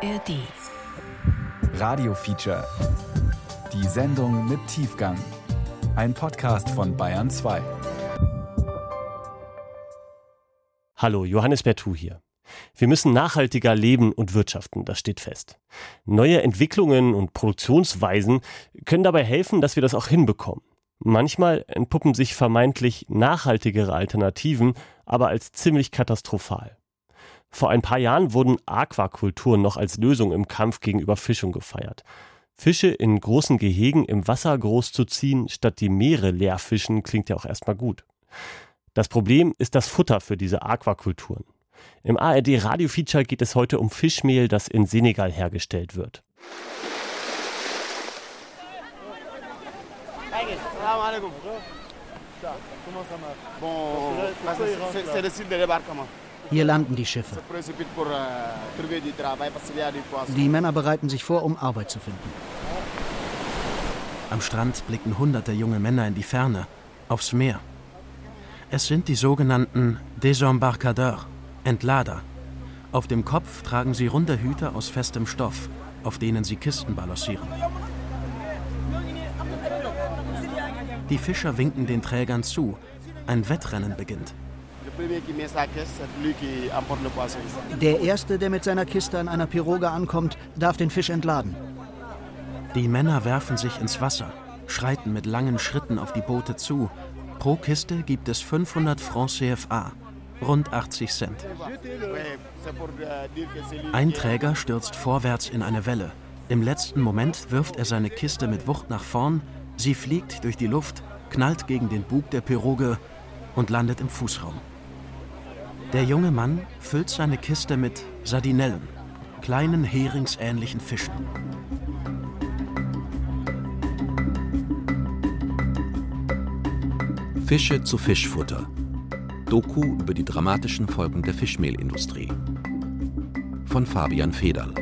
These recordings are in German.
ARD. Radio Feature. Die Sendung mit Tiefgang. Ein Podcast von Bayern 2. Hallo, Johannes Bertou hier. Wir müssen nachhaltiger leben und wirtschaften, das steht fest. Neue Entwicklungen und Produktionsweisen können dabei helfen, dass wir das auch hinbekommen. Manchmal entpuppen sich vermeintlich nachhaltigere Alternativen aber als ziemlich katastrophal. Vor ein paar Jahren wurden Aquakulturen noch als Lösung im Kampf gegen Überfischung gefeiert. Fische in großen Gehegen im Wasser groß zu ziehen, statt die Meere leer fischen, klingt ja auch erstmal gut. Das Problem ist das Futter für diese Aquakulturen. Im ARD Radio Feature geht es heute um Fischmehl, das in Senegal hergestellt wird. Hier landen die Schiffe. Die Männer bereiten sich vor, um Arbeit zu finden. Am Strand blicken hunderte junge Männer in die Ferne, aufs Meer. Es sind die sogenannten Desembarcadeurs, Entlader. Auf dem Kopf tragen sie runde Hüte aus festem Stoff, auf denen sie Kisten balancieren. Die Fischer winken den Trägern zu. Ein Wettrennen beginnt. Der Erste, der mit seiner Kiste an einer Piroge ankommt, darf den Fisch entladen. Die Männer werfen sich ins Wasser, schreiten mit langen Schritten auf die Boote zu. Pro Kiste gibt es 500 Francs CFA, rund 80 Cent. Ein Träger stürzt vorwärts in eine Welle. Im letzten Moment wirft er seine Kiste mit Wucht nach vorn, sie fliegt durch die Luft, knallt gegen den Bug der Piroge und landet im Fußraum. Der junge Mann füllt seine Kiste mit Sardinellen, kleinen heringsähnlichen Fischen. Fische zu Fischfutter. Doku über die dramatischen Folgen der Fischmehlindustrie. Von Fabian Federl.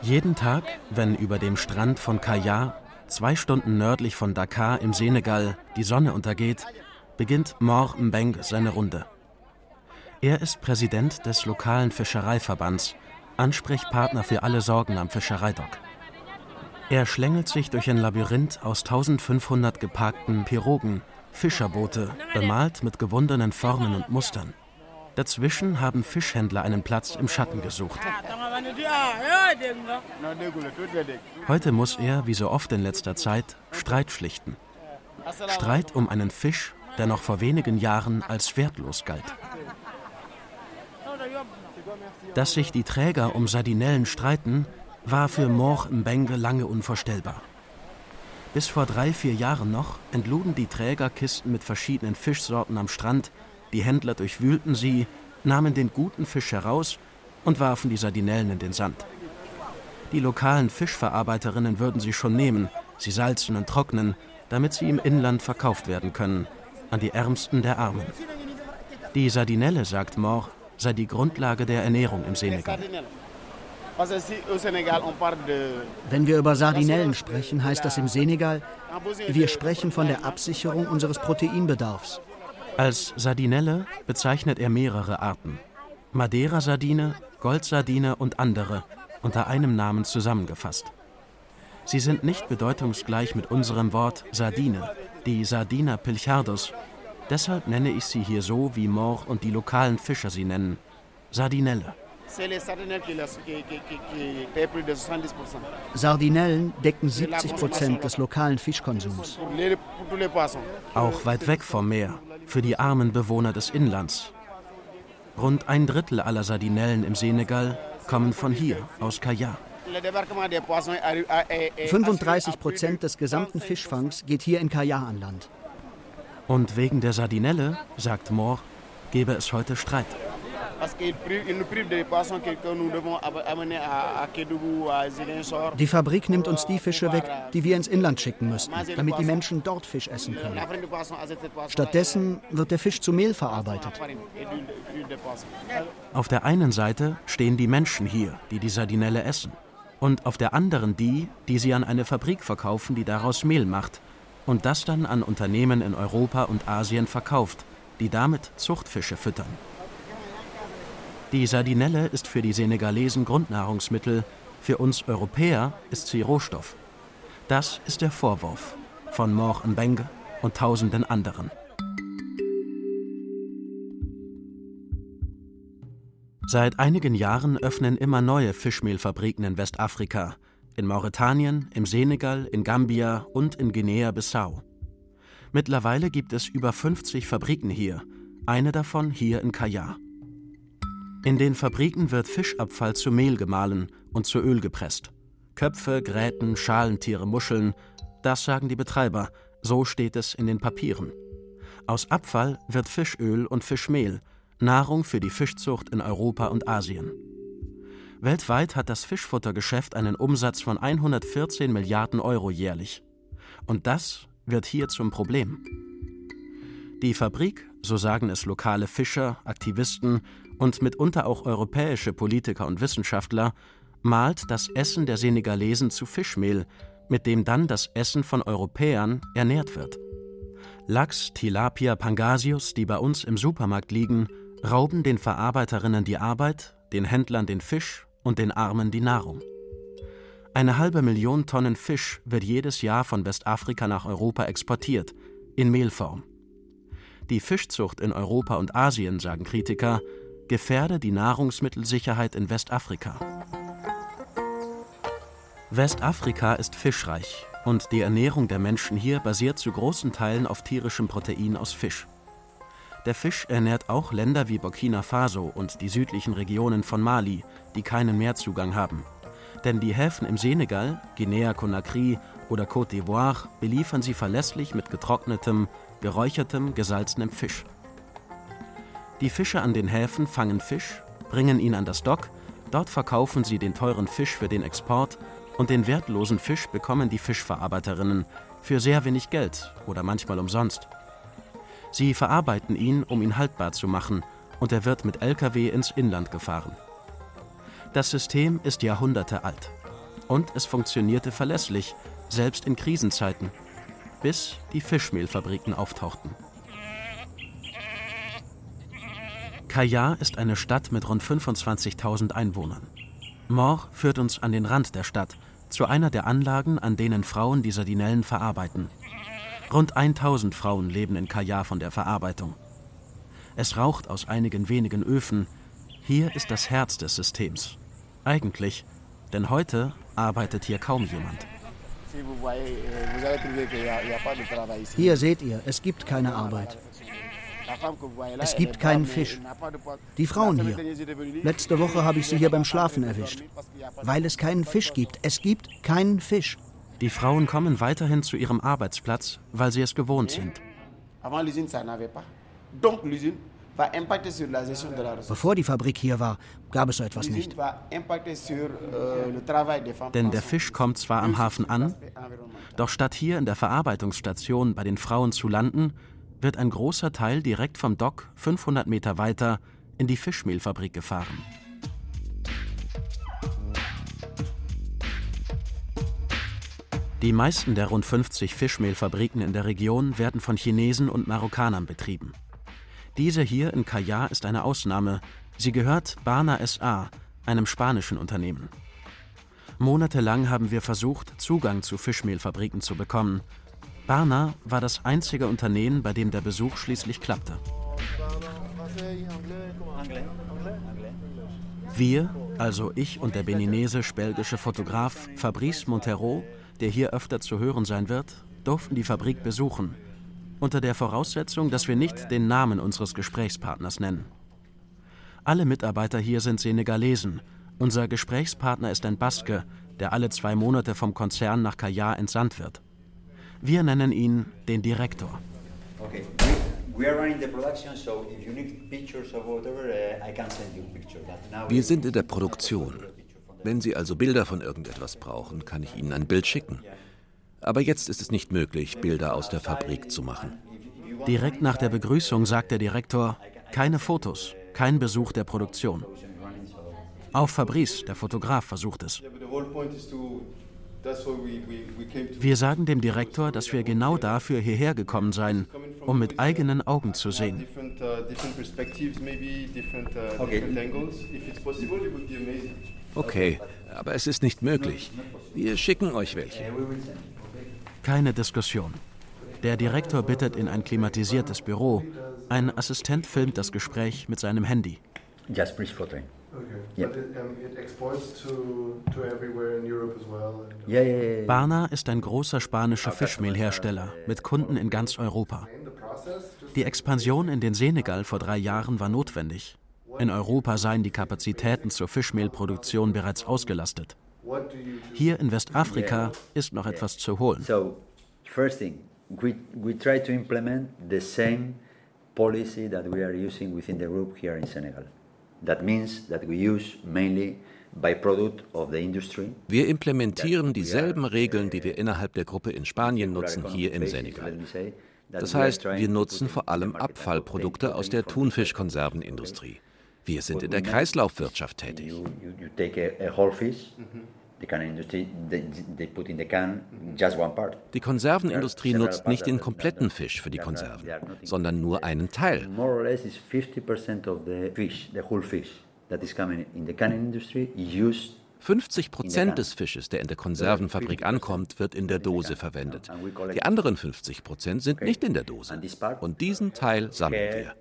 Jeden Tag, wenn über dem Strand von Kaya, zwei Stunden nördlich von Dakar im Senegal, die Sonne untergeht, beginnt Mor Mbeng seine Runde. Er ist Präsident des lokalen Fischereiverbands, Ansprechpartner für alle Sorgen am Fischereidock. Er schlängelt sich durch ein Labyrinth aus 1500 geparkten Pirogen, Fischerboote, bemalt mit gewundenen Formen und Mustern. Dazwischen haben Fischhändler einen Platz im Schatten gesucht. Heute muss er, wie so oft in letzter Zeit, Streit schlichten. Streit um einen Fisch, der noch vor wenigen Jahren als wertlos galt. Dass sich die Träger um Sardinellen streiten, war für Mor Mbenge lange unvorstellbar. Bis vor drei, vier Jahren noch entluden die Träger Kisten mit verschiedenen Fischsorten am Strand die Händler durchwühlten sie, nahmen den guten Fisch heraus und warfen die Sardinellen in den Sand. Die lokalen Fischverarbeiterinnen würden sie schon nehmen, sie salzen und trocknen, damit sie im Inland verkauft werden können, an die Ärmsten der Armen. Die Sardinelle, sagt Mor, sei die Grundlage der Ernährung im Senegal. Wenn wir über Sardinellen sprechen, heißt das im Senegal, wir sprechen von der Absicherung unseres Proteinbedarfs. Als Sardinelle bezeichnet er mehrere Arten. Madeira-Sardine, Goldsardine und andere, unter einem Namen zusammengefasst. Sie sind nicht bedeutungsgleich mit unserem Wort Sardine, die Sardina pilchardos. Deshalb nenne ich sie hier so, wie Mor und die lokalen Fischer sie nennen: Sardinelle. Sardinellen decken 70 Prozent des lokalen Fischkonsums. Auch weit weg vom Meer, für die armen Bewohner des Inlands. Rund ein Drittel aller Sardinellen im Senegal kommen von hier, aus Kaya. 35 Prozent des gesamten Fischfangs geht hier in Kaya an Land. Und wegen der Sardinelle, sagt Moore, gebe es heute Streit. Die Fabrik nimmt uns die Fische weg, die wir ins Inland schicken müssten, damit die Menschen dort Fisch essen können. Stattdessen wird der Fisch zu Mehl verarbeitet. Auf der einen Seite stehen die Menschen hier, die die Sardinelle essen. Und auf der anderen die, die sie an eine Fabrik verkaufen, die daraus Mehl macht. Und das dann an Unternehmen in Europa und Asien verkauft, die damit Zuchtfische füttern. Die Sardinelle ist für die Senegalesen Grundnahrungsmittel, für uns Europäer ist sie Rohstoff. Das ist der Vorwurf von Mor Mbenge und tausenden anderen. Seit einigen Jahren öffnen immer neue Fischmehlfabriken in Westafrika, in Mauretanien, im Senegal, in Gambia und in Guinea-Bissau. Mittlerweile gibt es über 50 Fabriken hier, eine davon hier in Kaya. In den Fabriken wird Fischabfall zu Mehl gemahlen und zu Öl gepresst. Köpfe, Gräten, Schalentiere, Muscheln, das sagen die Betreiber, so steht es in den Papieren. Aus Abfall wird Fischöl und Fischmehl, Nahrung für die Fischzucht in Europa und Asien. Weltweit hat das Fischfuttergeschäft einen Umsatz von 114 Milliarden Euro jährlich. Und das wird hier zum Problem. Die Fabrik, so sagen es lokale Fischer, Aktivisten und mitunter auch europäische Politiker und Wissenschaftler, malt das Essen der Senegalesen zu Fischmehl, mit dem dann das Essen von Europäern ernährt wird. Lachs, Tilapia, Pangasius, die bei uns im Supermarkt liegen, rauben den Verarbeiterinnen die Arbeit, den Händlern den Fisch und den Armen die Nahrung. Eine halbe Million Tonnen Fisch wird jedes Jahr von Westafrika nach Europa exportiert, in Mehlform. Die Fischzucht in Europa und Asien, sagen Kritiker, gefährde die Nahrungsmittelsicherheit in Westafrika. Westafrika ist fischreich und die Ernährung der Menschen hier basiert zu großen Teilen auf tierischem Protein aus Fisch. Der Fisch ernährt auch Länder wie Burkina Faso und die südlichen Regionen von Mali, die keinen Meerzugang haben. Denn die Häfen im Senegal, Guinea-Conakry oder Côte d'Ivoire beliefern sie verlässlich mit getrocknetem, geräuchertem, gesalzenem Fisch. Die Fischer an den Häfen fangen Fisch, bringen ihn an das Dock, dort verkaufen sie den teuren Fisch für den Export und den wertlosen Fisch bekommen die Fischverarbeiterinnen für sehr wenig Geld oder manchmal umsonst. Sie verarbeiten ihn, um ihn haltbar zu machen, und er wird mit Lkw ins Inland gefahren. Das System ist Jahrhunderte alt. Und es funktionierte verlässlich, selbst in Krisenzeiten, bis die Fischmehlfabriken auftauchten. Kaya ist eine Stadt mit rund 25.000 Einwohnern. Mor führt uns an den Rand der Stadt, zu einer der Anlagen, an denen Frauen die Sardinellen verarbeiten. Rund 1000 Frauen leben in Kaya von der Verarbeitung. Es raucht aus einigen wenigen Öfen. Hier ist das Herz des Systems. Eigentlich, denn heute arbeitet hier kaum jemand. Hier seht ihr, es gibt keine Arbeit. Es gibt keinen Fisch. Die Frauen hier. Letzte Woche habe ich sie hier beim Schlafen erwischt. Weil es keinen Fisch gibt. Es gibt keinen Fisch. Die Frauen kommen weiterhin zu ihrem Arbeitsplatz, weil sie es gewohnt sind. Bevor die Fabrik hier war, gab es so etwas nicht. Denn der Fisch kommt zwar am Hafen an, doch statt hier in der Verarbeitungsstation bei den Frauen zu landen, wird ein großer Teil direkt vom Dock 500 Meter weiter in die Fischmehlfabrik gefahren. Die meisten der rund 50 Fischmehlfabriken in der Region werden von Chinesen und Marokkanern betrieben. Diese hier in Kaya ist eine Ausnahme. Sie gehört Bana SA, einem spanischen Unternehmen. Monatelang haben wir versucht, Zugang zu Fischmehlfabriken zu bekommen. Barna war das einzige Unternehmen, bei dem der Besuch schließlich klappte. Wir, also ich und der beninesisch-belgische Fotograf Fabrice Montero, der hier öfter zu hören sein wird, durften die Fabrik besuchen, unter der Voraussetzung, dass wir nicht den Namen unseres Gesprächspartners nennen. Alle Mitarbeiter hier sind Senegalesen. Unser Gesprächspartner ist ein Baske, der alle zwei Monate vom Konzern nach Kaya entsandt wird. Wir nennen ihn den Direktor. Okay. Wir sind in der Produktion. Wenn Sie also Bilder von irgendetwas brauchen, kann ich Ihnen ein Bild schicken. Aber jetzt ist es nicht möglich, Bilder aus der Fabrik zu machen. Direkt nach der Begrüßung sagt der Direktor, keine Fotos, kein Besuch der Produktion. Auch Fabrice, der Fotograf, versucht es. Wir sagen dem Direktor, dass wir genau dafür hierher gekommen seien, um mit eigenen Augen zu sehen. Okay, aber es ist nicht möglich. Wir schicken euch welche. Keine Diskussion. Der Direktor bittet in ein klimatisiertes Büro. Ein Assistent filmt das Gespräch mit seinem Handy. Just please photo. Yeah. Barna ist ein großer spanischer Fischmehlhersteller mit Kunden in ganz Europa. Die Expansion in den Senegal vor drei Jahren war notwendig. In Europa seien die Kapazitäten zur Fischmehlproduktion bereits ausgelastet. Hier in Westafrika ist noch etwas zu holen. So, first thing, we, we try to implement the same policy that we are using within the group here in Senegal. That means that we use mainly wir implementieren dieselben Regeln, die wir innerhalb der Gruppe in Spanien nutzen, hier im Senegal. Das heißt, wir nutzen vor allem Abfallprodukte aus der Thunfischkonservenindustrie. Wir sind in der Kreislaufwirtschaft tätig. Die Konservenindustrie nutzt nicht den kompletten Fisch für die Konserven, sondern nur einen Teil. 50 Prozent des Fisches, der in der Konservenfabrik ankommt, wird in der Dose verwendet. Die anderen 50 Prozent sind nicht in der Dose. Und diesen Teil sammeln wir.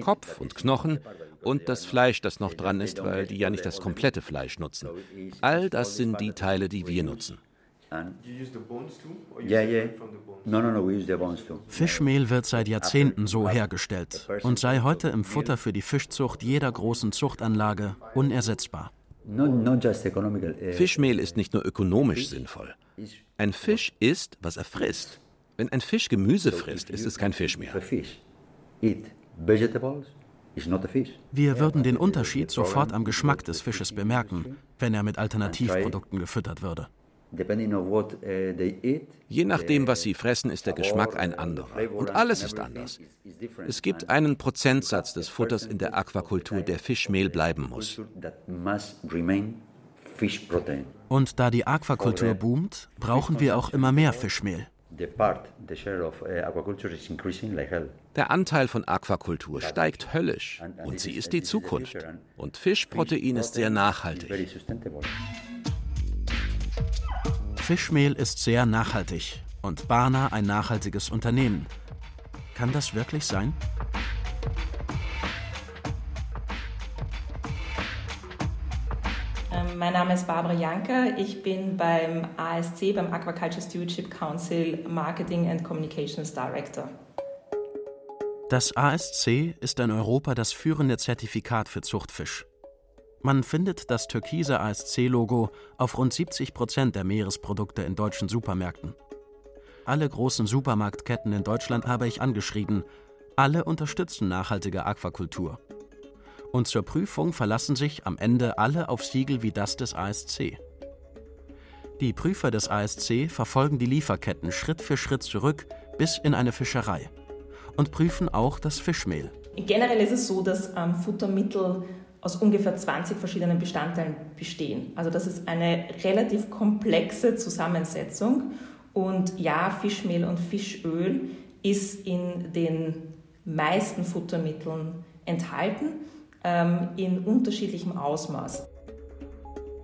Kopf und Knochen und das Fleisch, das noch dran ist, weil die ja nicht das komplette Fleisch nutzen. All das sind die Teile, die wir nutzen. Fischmehl wird seit Jahrzehnten so hergestellt und sei heute im Futter für die Fischzucht jeder großen Zuchtanlage unersetzbar. Eh, Fischmehl ist nicht nur ökonomisch sinnvoll. Ein Fisch isst, was er frisst. Wenn ein Fisch Gemüse frisst, ist es kein Fisch mehr. Wir würden den Unterschied sofort am Geschmack des Fisches bemerken, wenn er mit Alternativprodukten gefüttert würde. Uh, Je nachdem, was sie fressen, ist der Geschmack ein anderer. Und alles ist anders. Es gibt einen Prozentsatz des Futters in der Aquakultur, der Fischmehl bleiben muss. Und da die Aquakultur boomt, brauchen wir auch immer mehr Fischmehl. Uh, der Anteil von Aquakultur steigt höllisch und sie ist die Zukunft. Und Fischprotein ist sehr nachhaltig. Fischmehl ist sehr nachhaltig und Barna ein nachhaltiges Unternehmen. Kann das wirklich sein? Ähm, mein Name ist Barbara Janker. Ich bin beim ASC, beim Aquaculture Stewardship Council, Marketing and Communications Director. Das ASC ist in Europa das führende Zertifikat für Zuchtfisch. Man findet das türkise ASC-Logo auf rund 70 Prozent der Meeresprodukte in deutschen Supermärkten. Alle großen Supermarktketten in Deutschland habe ich angeschrieben. Alle unterstützen nachhaltige Aquakultur. Und zur Prüfung verlassen sich am Ende alle auf Siegel wie das des ASC. Die Prüfer des ASC verfolgen die Lieferketten Schritt für Schritt zurück bis in eine Fischerei und prüfen auch das Fischmehl. Generell ist es so, dass ähm, Futtermittel aus ungefähr 20 verschiedenen Bestandteilen bestehen. Also das ist eine relativ komplexe Zusammensetzung. Und ja, Fischmehl und Fischöl ist in den meisten Futtermitteln enthalten, ähm, in unterschiedlichem Ausmaß.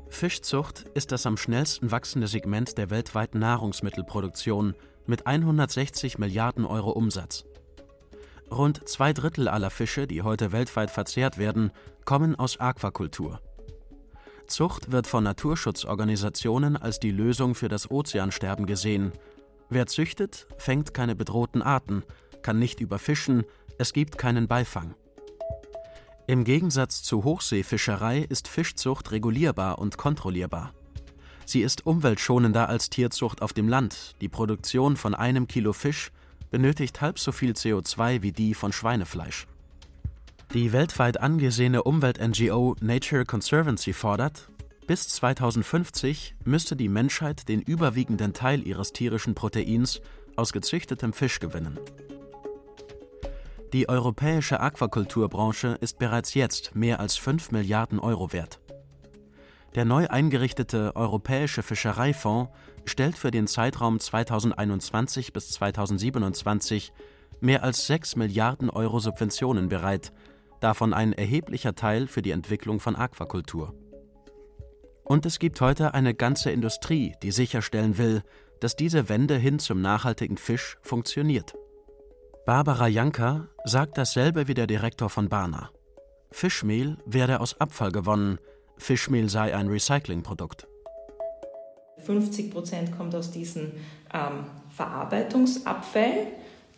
Fischzucht ist das am schnellsten wachsende Segment der weltweiten Nahrungsmittelproduktion mit 160 Milliarden Euro Umsatz. Rund zwei Drittel aller Fische, die heute weltweit verzehrt werden, kommen aus Aquakultur. Zucht wird von Naturschutzorganisationen als die Lösung für das Ozeansterben gesehen. Wer züchtet, fängt keine bedrohten Arten, kann nicht überfischen, es gibt keinen Beifang. Im Gegensatz zu Hochseefischerei ist Fischzucht regulierbar und kontrollierbar. Sie ist umweltschonender als Tierzucht auf dem Land. Die Produktion von einem Kilo Fisch benötigt halb so viel CO2 wie die von Schweinefleisch. Die weltweit angesehene Umwelt-NGO Nature Conservancy fordert, bis 2050 müsste die Menschheit den überwiegenden Teil ihres tierischen Proteins aus gezüchtetem Fisch gewinnen. Die europäische Aquakulturbranche ist bereits jetzt mehr als 5 Milliarden Euro wert. Der neu eingerichtete Europäische Fischereifonds stellt für den Zeitraum 2021 bis 2027 mehr als 6 Milliarden Euro Subventionen bereit, davon ein erheblicher Teil für die Entwicklung von Aquakultur. Und es gibt heute eine ganze Industrie, die sicherstellen will, dass diese Wende hin zum nachhaltigen Fisch funktioniert. Barbara Janka sagt dasselbe wie der Direktor von Barna. Fischmehl werde aus Abfall gewonnen, Fischmehl sei ein Recyclingprodukt. 50 Prozent kommt aus diesen ähm, Verarbeitungsabfällen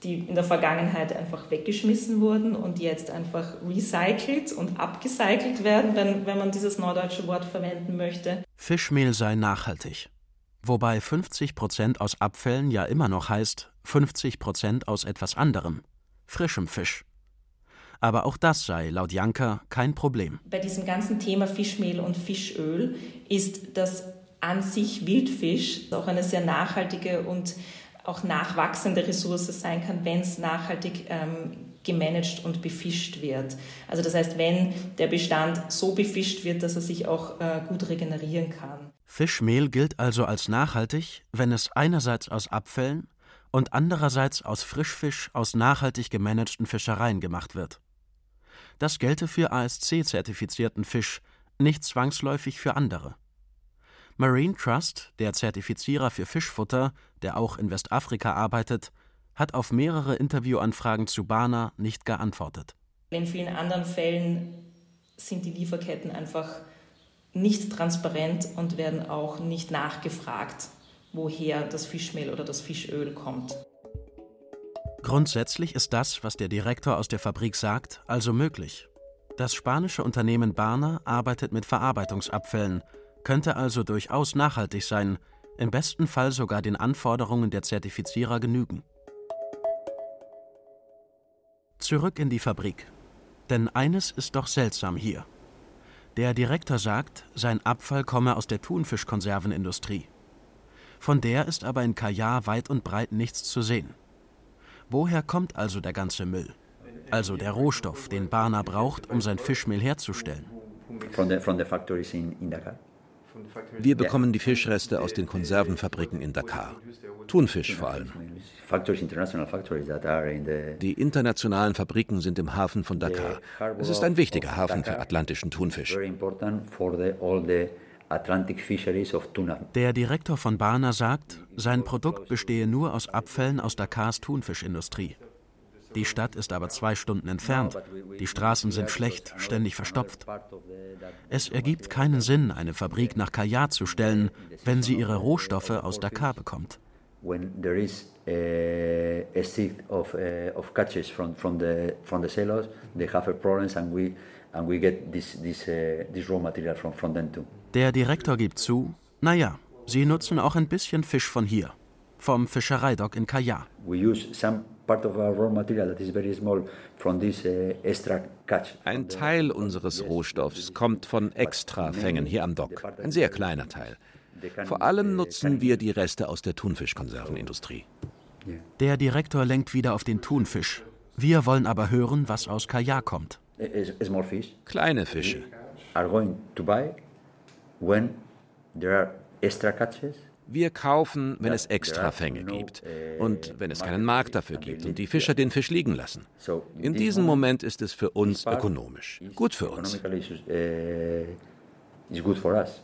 die in der Vergangenheit einfach weggeschmissen wurden und jetzt einfach recycelt und abgecycelt werden, wenn, wenn man dieses neudeutsche Wort verwenden möchte. Fischmehl sei nachhaltig. Wobei 50 Prozent aus Abfällen ja immer noch heißt 50 Prozent aus etwas anderem, frischem Fisch. Aber auch das sei laut Janka kein Problem. Bei diesem ganzen Thema Fischmehl und Fischöl ist das an sich Wildfisch auch eine sehr nachhaltige und auch nachwachsende Ressource sein kann, wenn es nachhaltig ähm, gemanagt und befischt wird. Also das heißt, wenn der Bestand so befischt wird, dass er sich auch äh, gut regenerieren kann. Fischmehl gilt also als nachhaltig, wenn es einerseits aus Abfällen und andererseits aus Frischfisch aus nachhaltig gemanagten Fischereien gemacht wird. Das gelte für ASC-zertifizierten Fisch, nicht zwangsläufig für andere. Marine Trust, der Zertifizierer für Fischfutter, der auch in Westafrika arbeitet, hat auf mehrere Interviewanfragen zu Bana nicht geantwortet. In vielen anderen Fällen sind die Lieferketten einfach nicht transparent und werden auch nicht nachgefragt, woher das Fischmehl oder das Fischöl kommt. Grundsätzlich ist das, was der Direktor aus der Fabrik sagt, also möglich. Das spanische Unternehmen Barna arbeitet mit Verarbeitungsabfällen, könnte also durchaus nachhaltig sein, im besten Fall sogar den Anforderungen der Zertifizierer genügen. Zurück in die Fabrik. Denn eines ist doch seltsam hier. Der Direktor sagt, sein Abfall komme aus der Thunfischkonservenindustrie. Von der ist aber in Kajar weit und breit nichts zu sehen. Woher kommt also der ganze Müll? Also der Rohstoff, den Barna braucht, um sein Fischmehl herzustellen? From the, from the factories in, in Dakar. Wir bekommen die Fischreste aus den Konservenfabriken in Dakar. Thunfisch vor allem. Die internationalen Fabriken sind im Hafen von Dakar. Es ist ein wichtiger Hafen für atlantischen Thunfisch. Der Direktor von Barna sagt, sein Produkt bestehe nur aus Abfällen aus Dakars Thunfischindustrie. Die Stadt ist aber zwei Stunden entfernt. Die Straßen sind schlecht, ständig verstopft. Es ergibt keinen Sinn, eine Fabrik nach Kayar zu stellen, wenn sie ihre Rohstoffe aus Dakar bekommt. Der Direktor gibt zu, naja, sie nutzen auch ein bisschen Fisch von hier, vom Fischereidock in Kayar. We use some ein Teil unseres Rohstoffs kommt von Extrafängen hier am Dock, ein sehr kleiner Teil. Vor allem nutzen wir die Reste aus der Thunfischkonservenindustrie. Der Direktor lenkt wieder auf den Thunfisch. Wir wollen aber hören, was aus Kajak kommt. Kleine Fische. Are going to buy when there are extra catches wir kaufen, wenn es Extrafänge gibt und wenn es keinen Markt dafür gibt und die Fischer den Fisch liegen lassen. In diesem Moment ist es für uns ökonomisch. Gut für uns.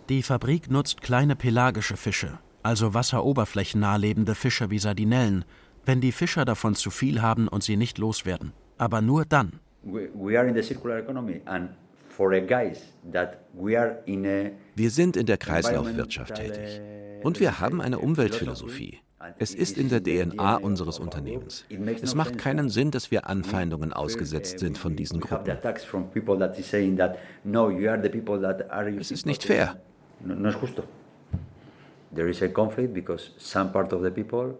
Die Fabrik nutzt kleine pelagische Fische, also wasseroberflächennah lebende Fische wie Sardinellen, wenn die Fischer davon zu viel haben und sie nicht loswerden. Aber nur dann. Wir sind in der Kreislaufwirtschaft tätig. Und wir haben eine Umweltphilosophie. Es ist in der DNA unseres Unternehmens. Es macht keinen Sinn, dass wir Anfeindungen ausgesetzt sind von diesen Gruppen. Es ist nicht fair.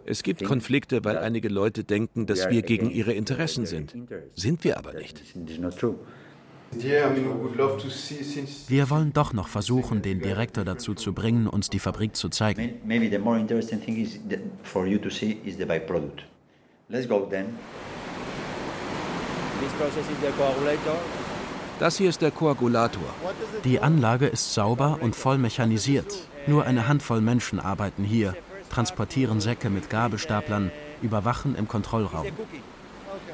Es gibt Konflikte, weil einige Leute denken, dass wir gegen ihre Interessen sind. Sind wir aber nicht. Wir wollen doch noch versuchen, den Direktor dazu zu bringen, uns die Fabrik zu zeigen. Das hier ist der Koagulator. Die Anlage ist sauber und voll mechanisiert. Nur eine Handvoll Menschen arbeiten hier, transportieren Säcke mit Gabelstaplern, überwachen im Kontrollraum.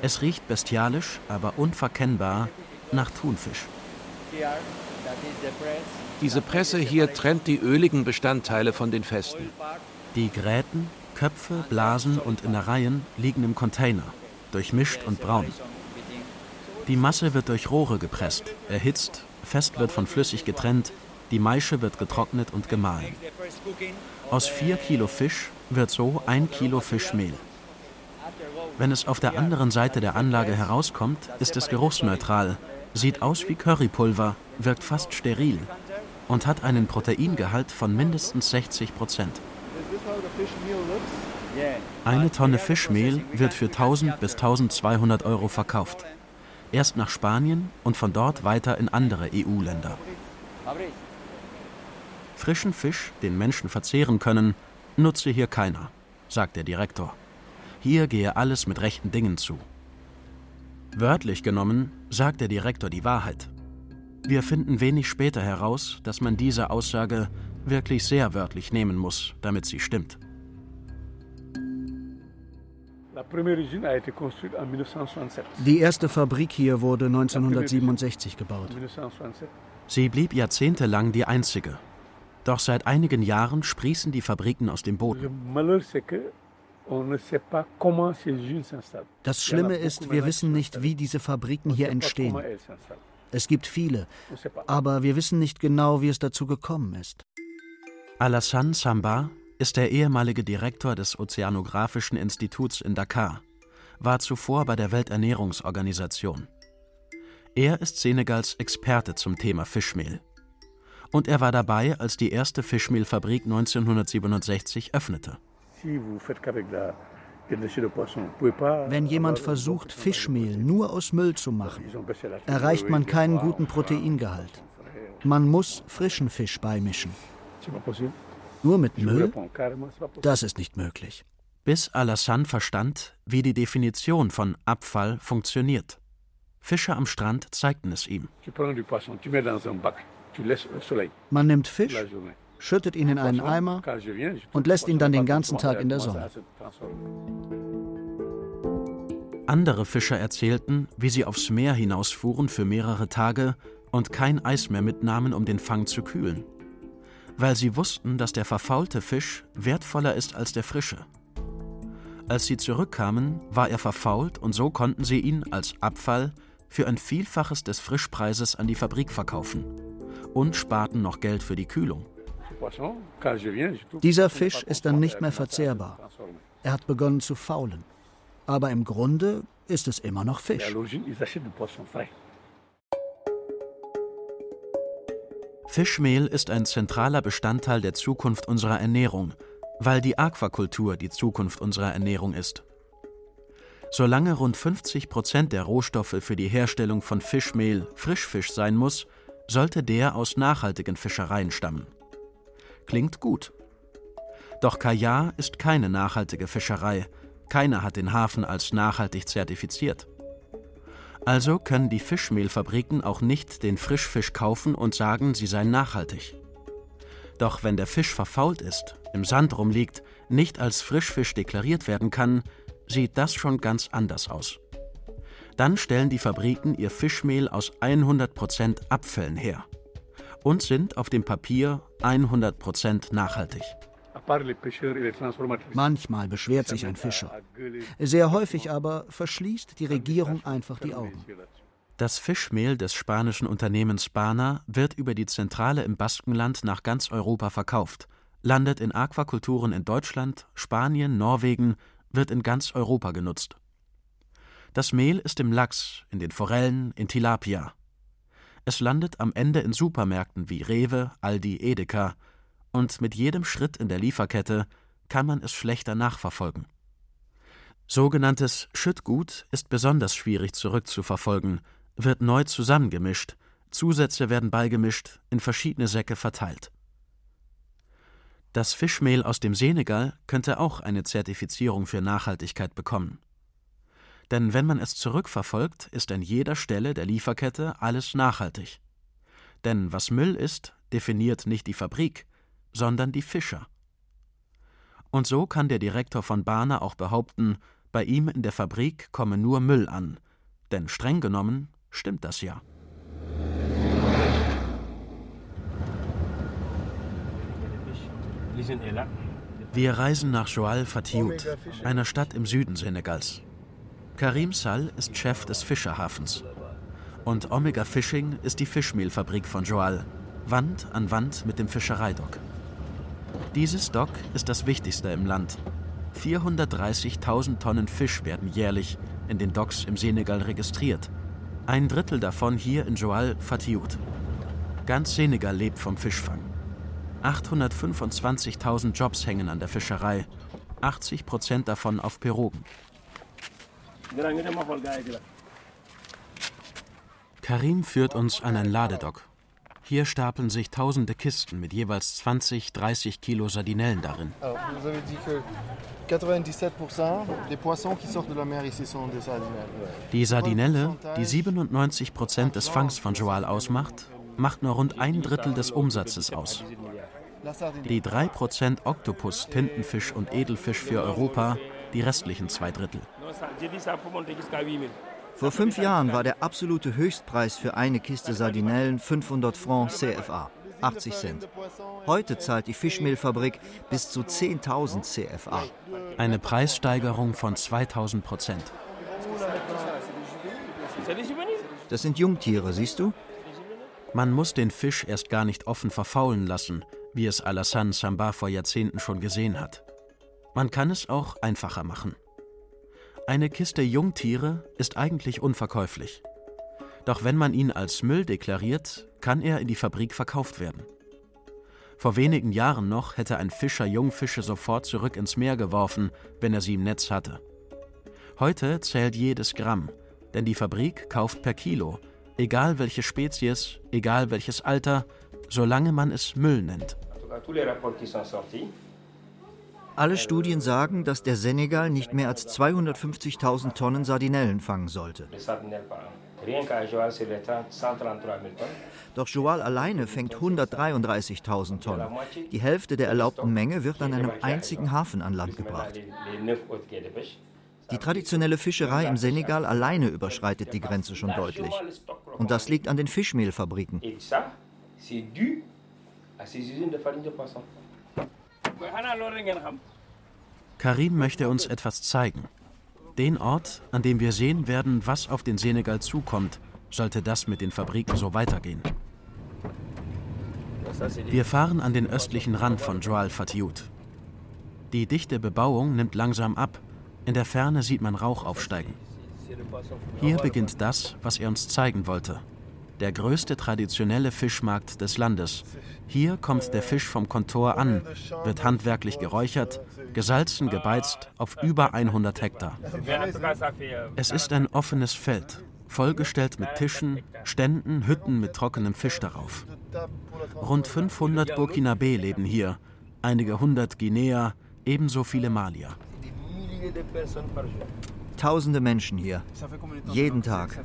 Es riecht bestialisch, aber unverkennbar nach Thunfisch. Diese Presse hier trennt die öligen Bestandteile von den festen. Die Gräten, Köpfe, Blasen und Innereien liegen im Container, durchmischt und braun. Die Masse wird durch Rohre gepresst, erhitzt, fest wird von flüssig getrennt, die Maische wird getrocknet und gemahlen. Aus vier Kilo Fisch wird so ein Kilo Fischmehl. Wenn es auf der anderen Seite der Anlage herauskommt, ist es geruchsneutral, sieht aus wie Currypulver, wirkt fast steril und hat einen Proteingehalt von mindestens 60 Prozent. Eine Tonne Fischmehl wird für 1000 bis 1200 Euro verkauft. Erst nach Spanien und von dort weiter in andere EU-Länder. Frischen Fisch, den Menschen verzehren können, nutze hier keiner, sagt der Direktor. Hier gehe alles mit rechten Dingen zu. Wörtlich genommen sagt der Direktor die Wahrheit. Wir finden wenig später heraus, dass man diese Aussage wirklich sehr wörtlich nehmen muss, damit sie stimmt. Die erste Fabrik hier wurde 1967 gebaut. Sie blieb jahrzehntelang die einzige. Doch seit einigen Jahren sprießen die Fabriken aus dem Boden. Das Schlimme ist, wir wissen nicht, wie diese Fabriken hier entstehen. Es gibt viele, aber wir wissen nicht genau, wie es dazu gekommen ist. Alassane Samba ist der ehemalige Direktor des Ozeanographischen Instituts in Dakar, war zuvor bei der Welternährungsorganisation. Er ist Senegals Experte zum Thema Fischmehl. Und er war dabei, als die erste Fischmehlfabrik 1967 öffnete. Wenn jemand versucht, Fischmehl nur aus Müll zu machen, erreicht man keinen guten Proteingehalt. Man muss frischen Fisch beimischen. Nur mit Müll? Das ist nicht möglich. Bis Alassane verstand, wie die Definition von Abfall funktioniert. Fischer am Strand zeigten es ihm. Man nimmt Fisch, schüttet ihn in einen Eimer und lässt ihn dann den ganzen Tag in der Sonne. Andere Fischer erzählten, wie sie aufs Meer hinausfuhren für mehrere Tage und kein Eis mehr mitnahmen, um den Fang zu kühlen. Weil sie wussten, dass der verfaulte Fisch wertvoller ist als der frische. Als sie zurückkamen, war er verfault und so konnten sie ihn als Abfall für ein Vielfaches des Frischpreises an die Fabrik verkaufen und sparten noch Geld für die Kühlung. Dieser Fisch ist dann nicht mehr verzehrbar. Er hat begonnen zu faulen. Aber im Grunde ist es immer noch Fisch. Fischmehl ist ein zentraler Bestandteil der Zukunft unserer Ernährung, weil die Aquakultur die Zukunft unserer Ernährung ist. Solange rund 50 Prozent der Rohstoffe für die Herstellung von Fischmehl Frischfisch sein muss, sollte der aus nachhaltigen Fischereien stammen. Klingt gut. Doch Kajah ist keine nachhaltige Fischerei. Keiner hat den Hafen als nachhaltig zertifiziert. Also können die Fischmehlfabriken auch nicht den Frischfisch kaufen und sagen, sie seien nachhaltig. Doch wenn der Fisch verfault ist, im Sand rumliegt, nicht als Frischfisch deklariert werden kann, sieht das schon ganz anders aus. Dann stellen die Fabriken ihr Fischmehl aus 100% Abfällen her und sind auf dem Papier 100% nachhaltig. Manchmal beschwert sich ein Fischer. Sehr häufig aber verschließt die Regierung einfach die Augen. Das Fischmehl des spanischen Unternehmens Bana wird über die Zentrale im Baskenland nach ganz Europa verkauft, landet in Aquakulturen in Deutschland, Spanien, Norwegen, wird in ganz Europa genutzt. Das Mehl ist im Lachs, in den Forellen, in Tilapia. Es landet am Ende in Supermärkten wie Rewe, Aldi, Edeka, und mit jedem Schritt in der Lieferkette kann man es schlechter nachverfolgen. Sogenanntes Schüttgut ist besonders schwierig zurückzuverfolgen, wird neu zusammengemischt, Zusätze werden beigemischt, in verschiedene Säcke verteilt. Das Fischmehl aus dem Senegal könnte auch eine Zertifizierung für Nachhaltigkeit bekommen. Denn wenn man es zurückverfolgt, ist an jeder Stelle der Lieferkette alles nachhaltig. Denn was Müll ist, definiert nicht die Fabrik, sondern die Fischer. Und so kann der Direktor von Bahner auch behaupten, bei ihm in der Fabrik komme nur Müll an. Denn streng genommen stimmt das ja. Wir reisen nach Joal Fatiout, einer Stadt im Süden Senegals. Karim Sall ist Chef des Fischerhafens. Und Omega Fishing ist die Fischmehlfabrik von Joal, Wand an Wand mit dem Fischereidock. Dieses Dock ist das wichtigste im Land. 430.000 Tonnen Fisch werden jährlich in den Docks im Senegal registriert. Ein Drittel davon hier in Joal Fatiout. Ganz Senegal lebt vom Fischfang. 825.000 Jobs hängen an der Fischerei, 80 Prozent davon auf Pirogen. Karim führt uns an ein Ladedock. Hier stapeln sich tausende Kisten mit jeweils 20, 30 Kilo Sardinellen darin. Die Sardinelle, die 97 Prozent des Fangs von Joal ausmacht, macht nur rund ein Drittel des Umsatzes aus. Die 3% Oktopus, Tintenfisch und Edelfisch für Europa, die restlichen zwei Drittel. Vor fünf Jahren war der absolute Höchstpreis für eine Kiste Sardinellen 500 Francs CFA, 80 Cent. Heute zahlt die Fischmehlfabrik bis zu 10.000 CFA. Eine Preissteigerung von 2000 Prozent. Das sind Jungtiere, siehst du? Man muss den Fisch erst gar nicht offen verfaulen lassen, wie es Alassane Samba vor Jahrzehnten schon gesehen hat. Man kann es auch einfacher machen. Eine Kiste Jungtiere ist eigentlich unverkäuflich. Doch wenn man ihn als Müll deklariert, kann er in die Fabrik verkauft werden. Vor wenigen Jahren noch hätte ein Fischer Jungfische sofort zurück ins Meer geworfen, wenn er sie im Netz hatte. Heute zählt jedes Gramm, denn die Fabrik kauft per Kilo, egal welche Spezies, egal welches Alter, solange man es Müll nennt. Alle Studien sagen, dass der Senegal nicht mehr als 250.000 Tonnen Sardinellen fangen sollte. Doch Joal alleine fängt 133.000 Tonnen. Die Hälfte der erlaubten Menge wird an einem einzigen Hafen an Land gebracht. Die traditionelle Fischerei im Senegal alleine überschreitet die Grenze schon deutlich. Und das liegt an den Fischmehlfabriken. Karim möchte uns etwas zeigen. Den Ort, an dem wir sehen werden, was auf den Senegal zukommt, sollte das mit den Fabriken so weitergehen. Wir fahren an den östlichen Rand von Joal Fatiout. Die dichte Bebauung nimmt langsam ab. In der Ferne sieht man Rauch aufsteigen. Hier beginnt das, was er uns zeigen wollte der größte traditionelle Fischmarkt des Landes. Hier kommt der Fisch vom Kontor an, wird handwerklich geräuchert, gesalzen, gebeizt auf über 100 Hektar. Es ist ein offenes Feld, vollgestellt mit Tischen, Ständen, Hütten mit trockenem Fisch darauf. Rund 500 Burkinabé leben hier, einige hundert Guinea, ebenso viele Malier. Tausende Menschen hier. Jeden Tag.